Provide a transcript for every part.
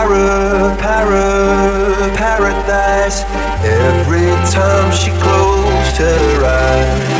para, para, paradise. Every time she closed her eyes.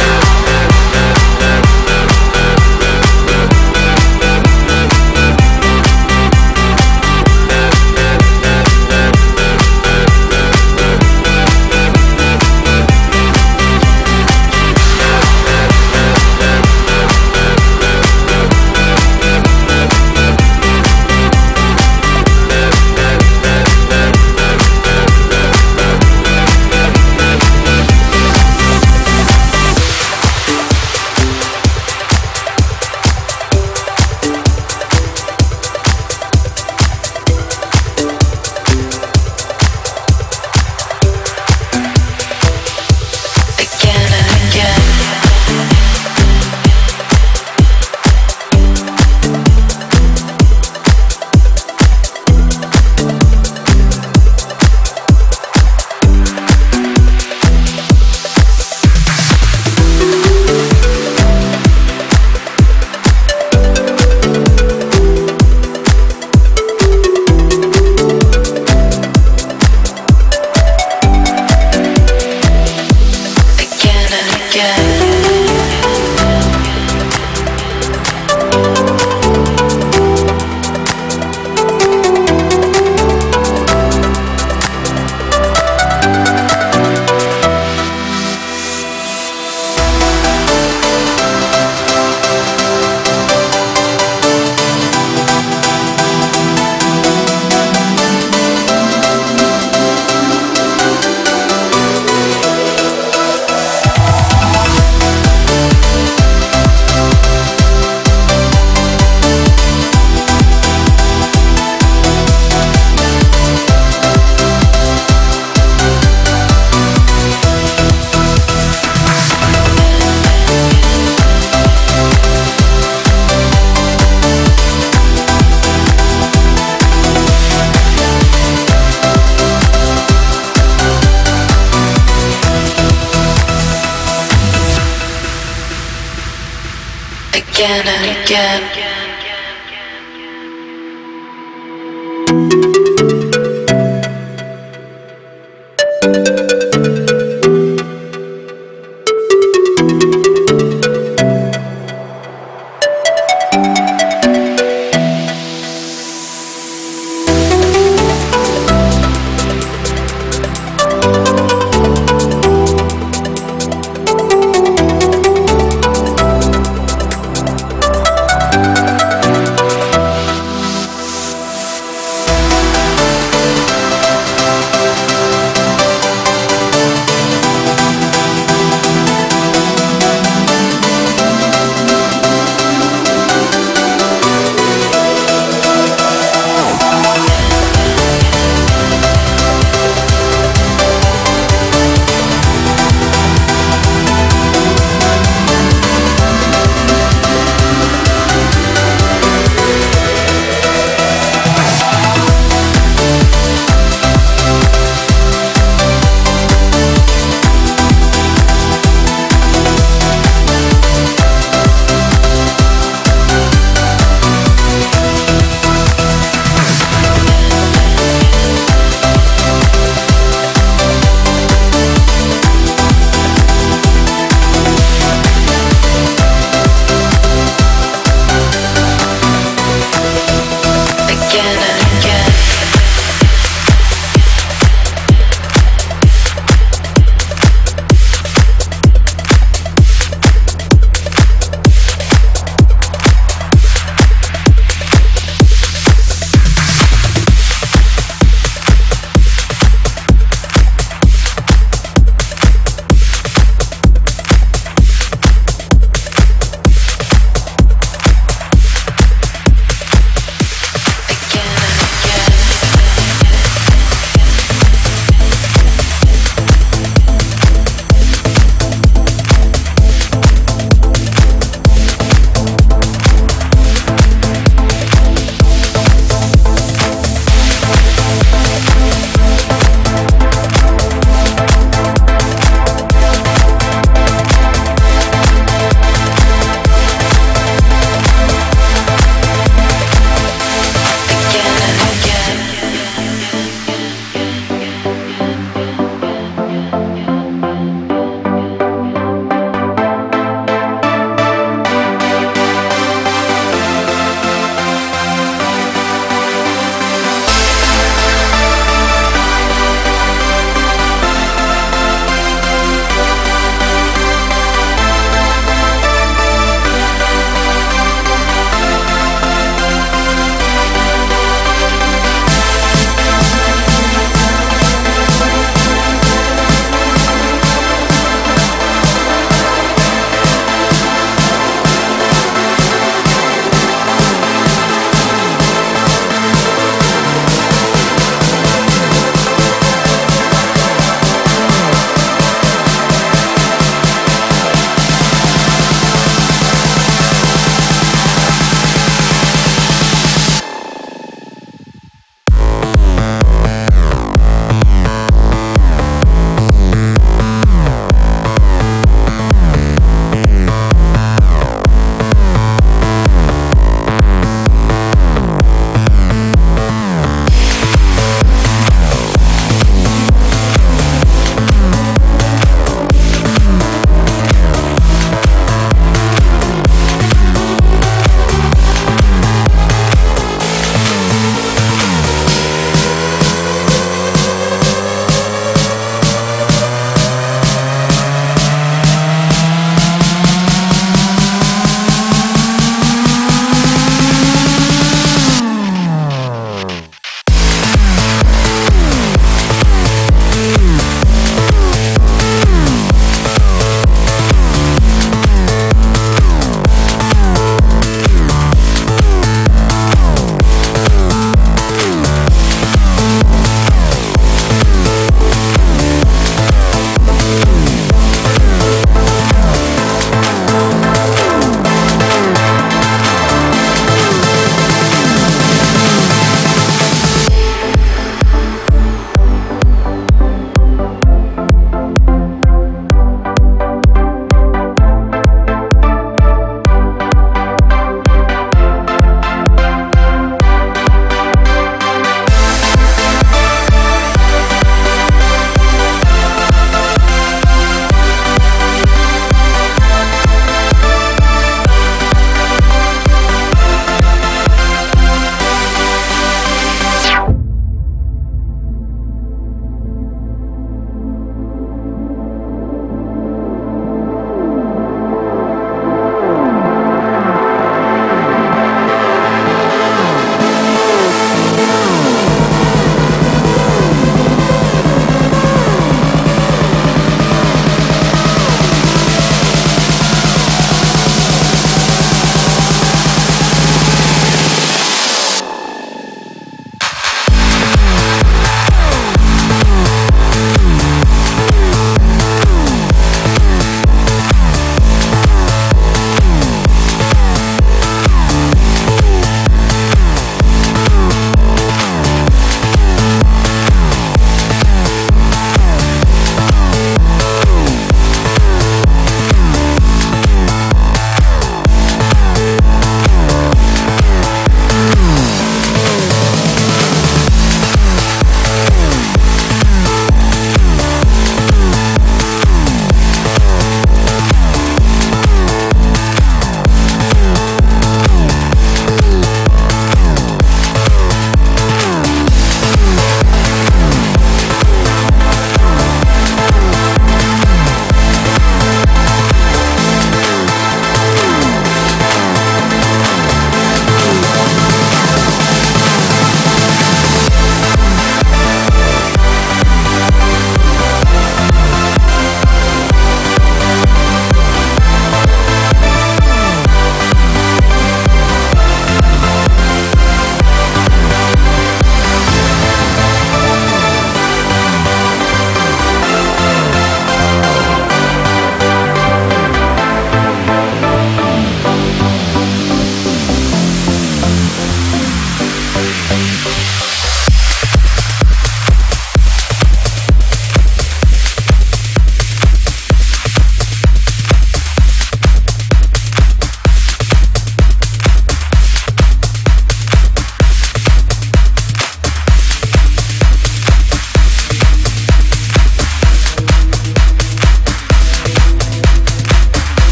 Again and again.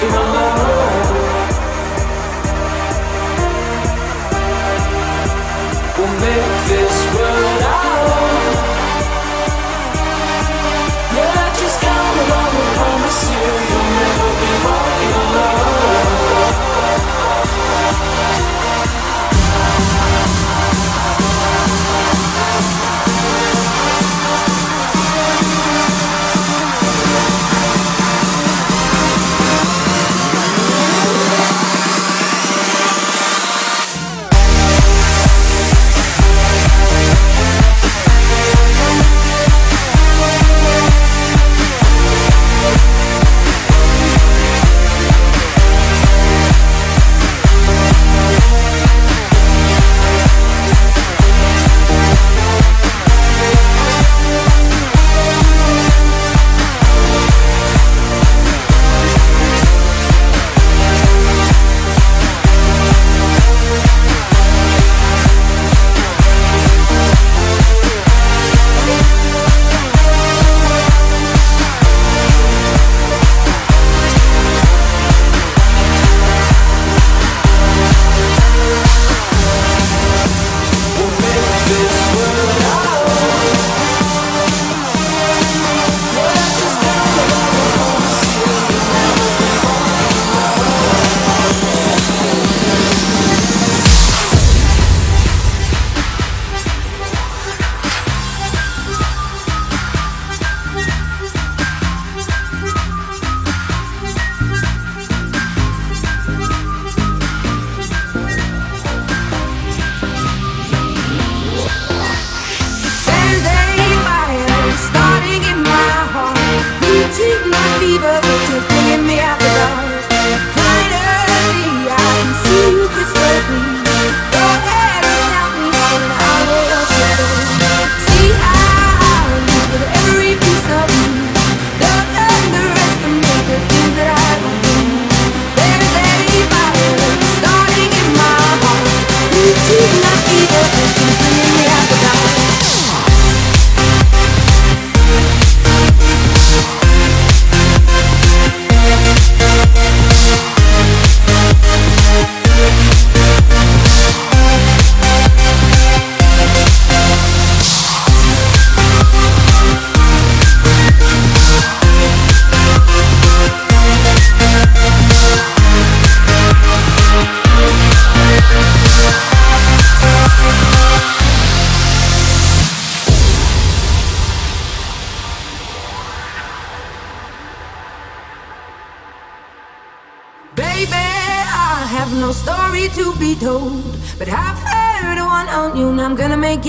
Be walking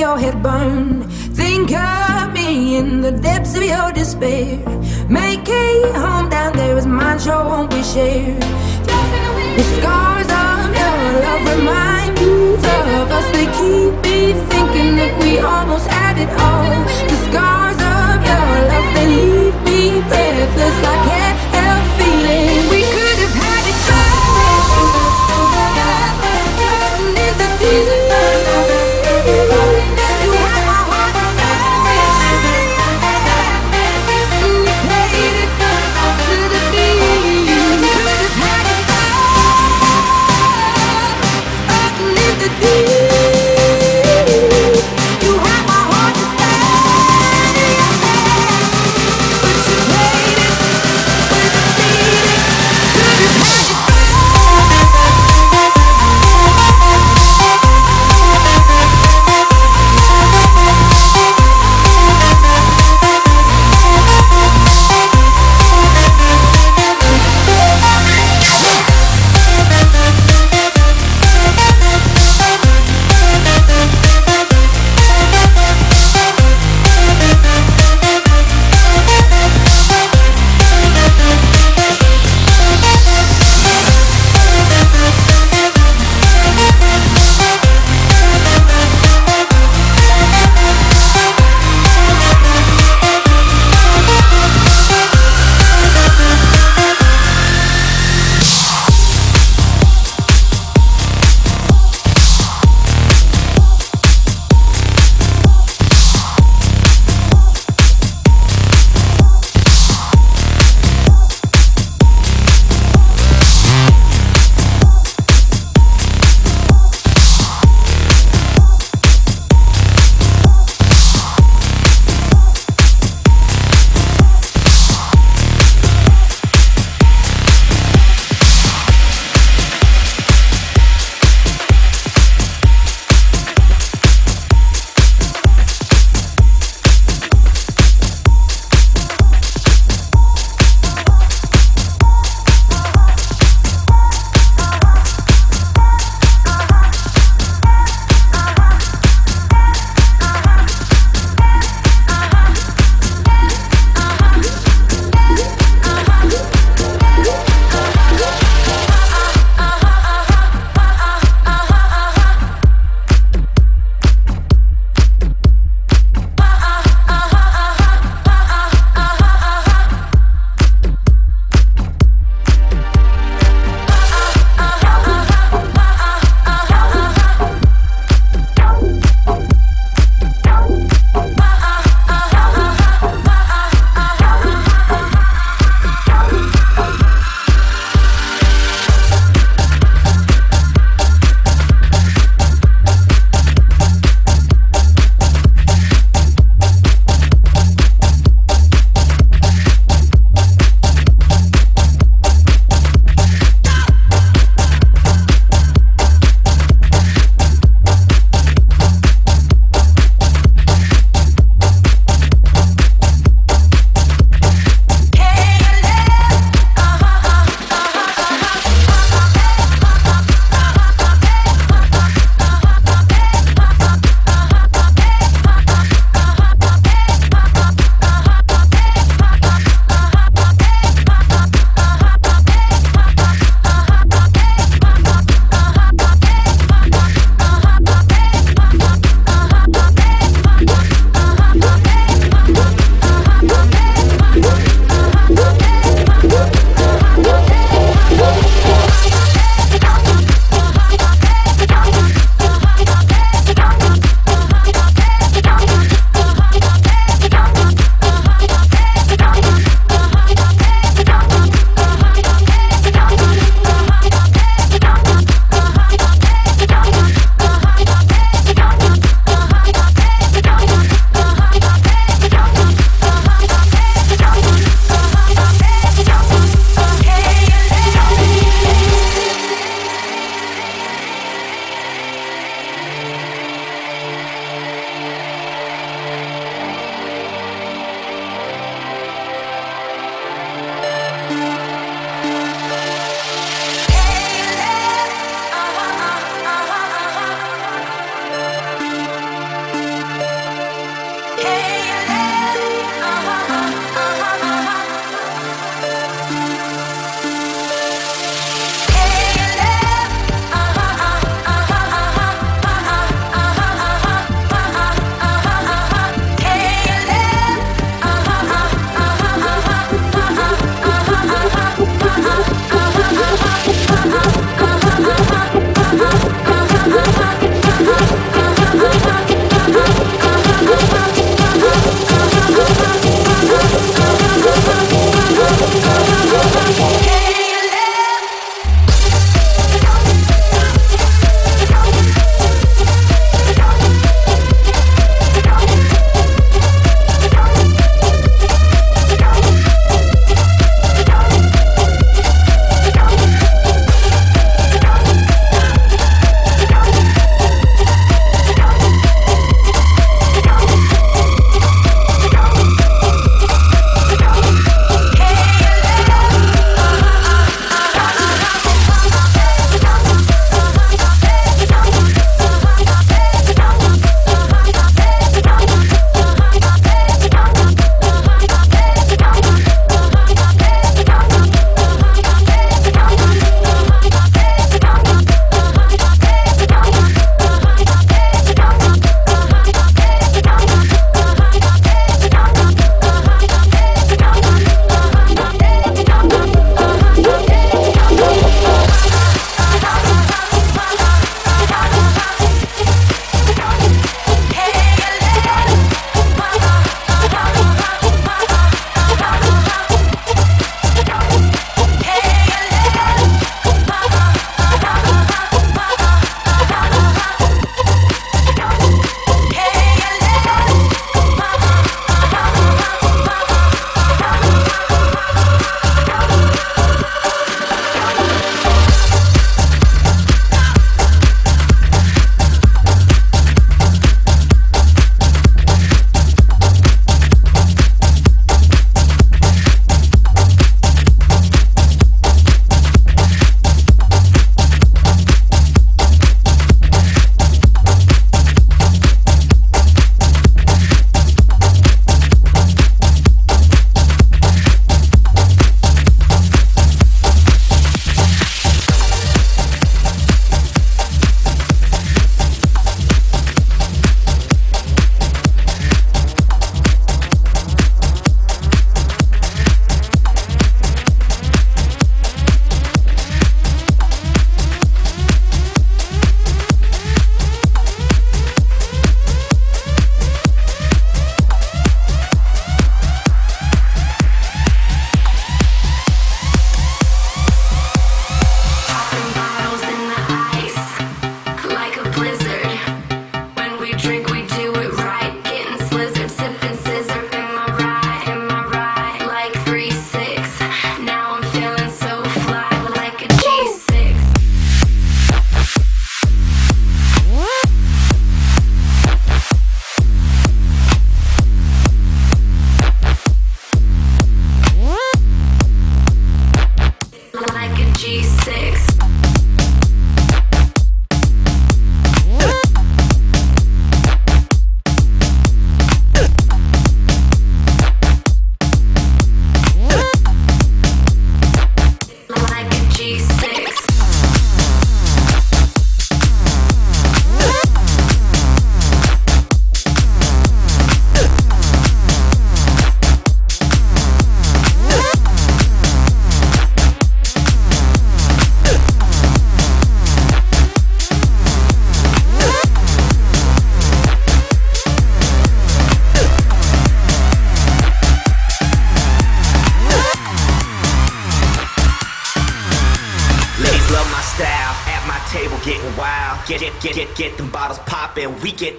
your head burn. Think of me in the depths of your despair. Make a home down there as mine sure won't be shared. The scars of your love remind me of us. They keep me thinking that we almost had it all.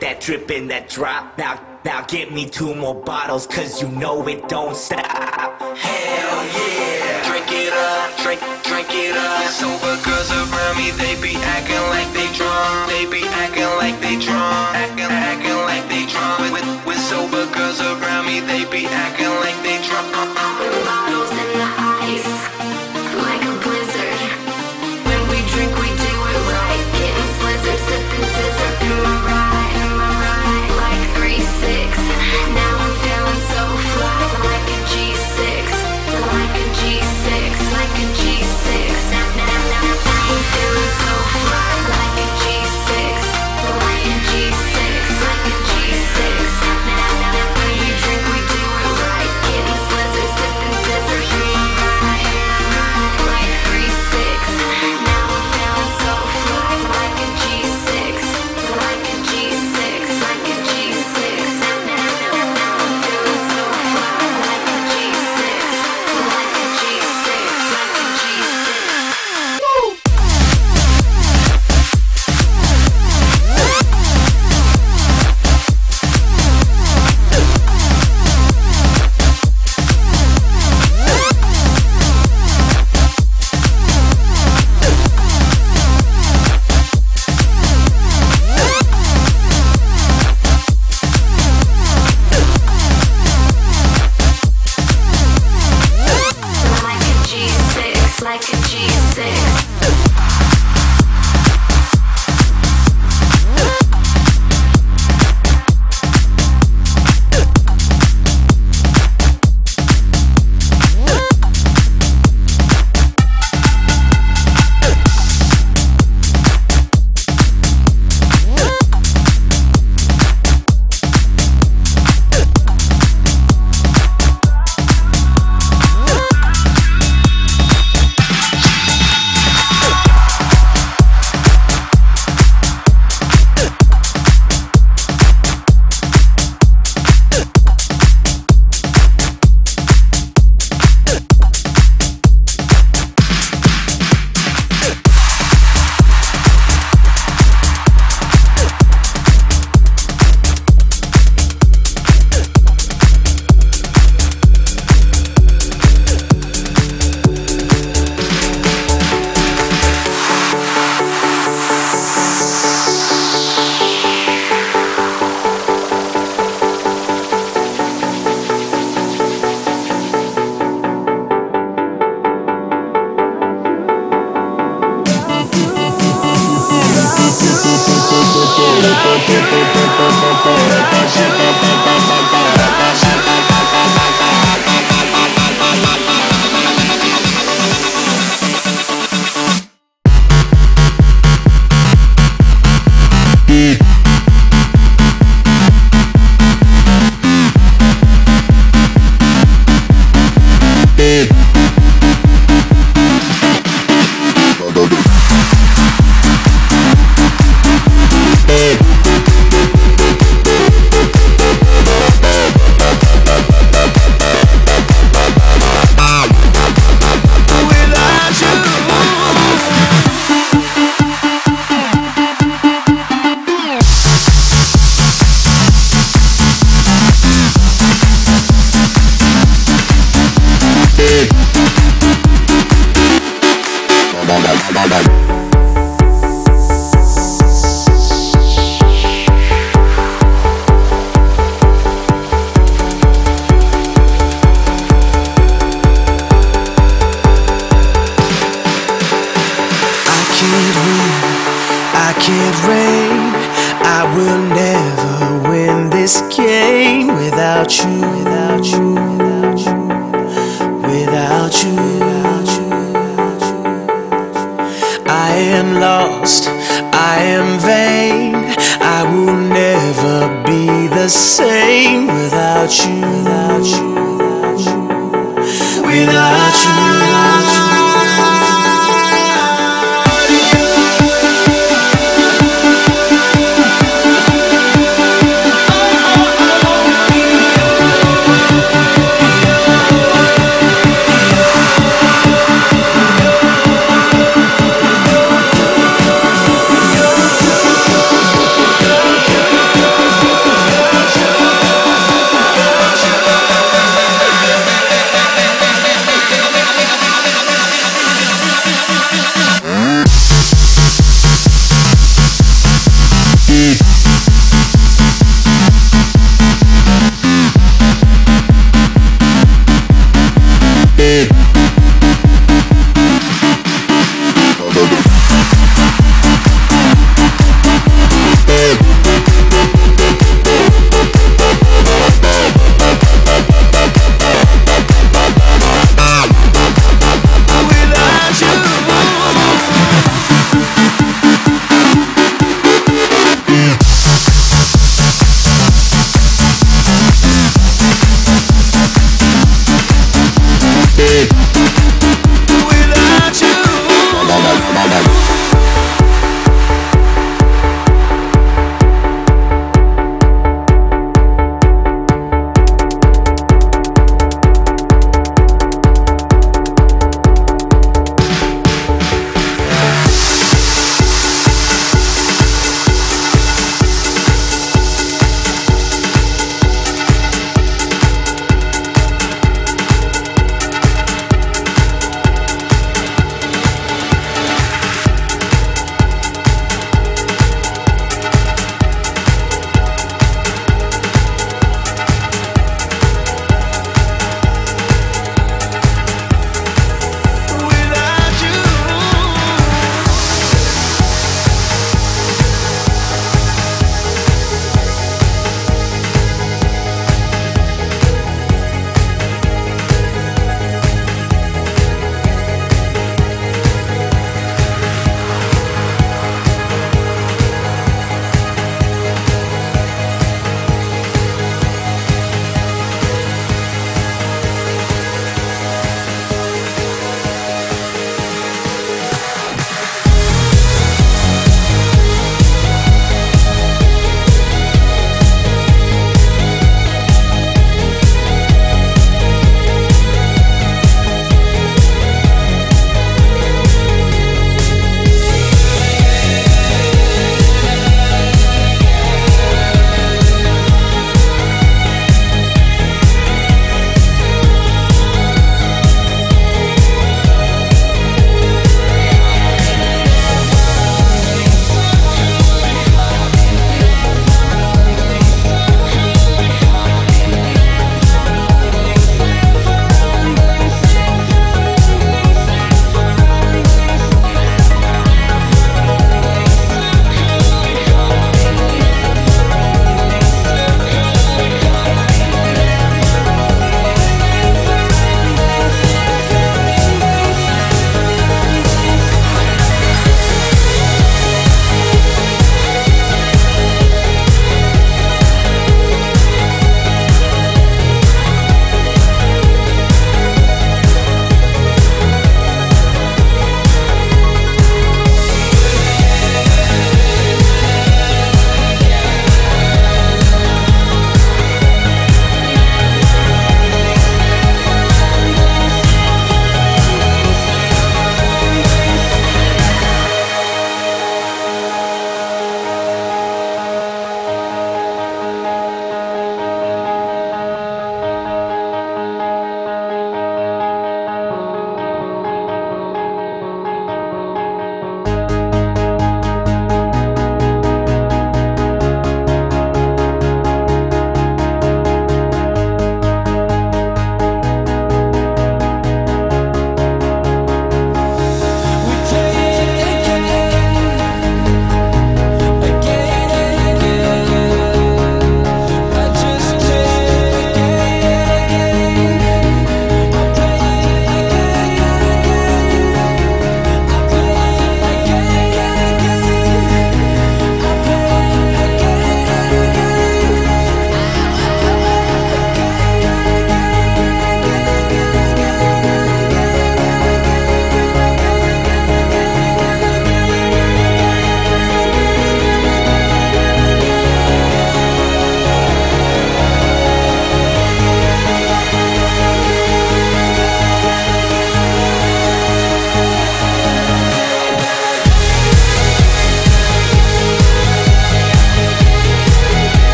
That drip in that drop. Now, now get me two more bottles, cause you know it don't stop. Hell yeah. Drink it up, drink, drink it up. Sober girls around me, they be acting like they drunk. They be acting like they drunk. Acting, acting like they drunk. With, with sober girls around me, they be acting like they drunk.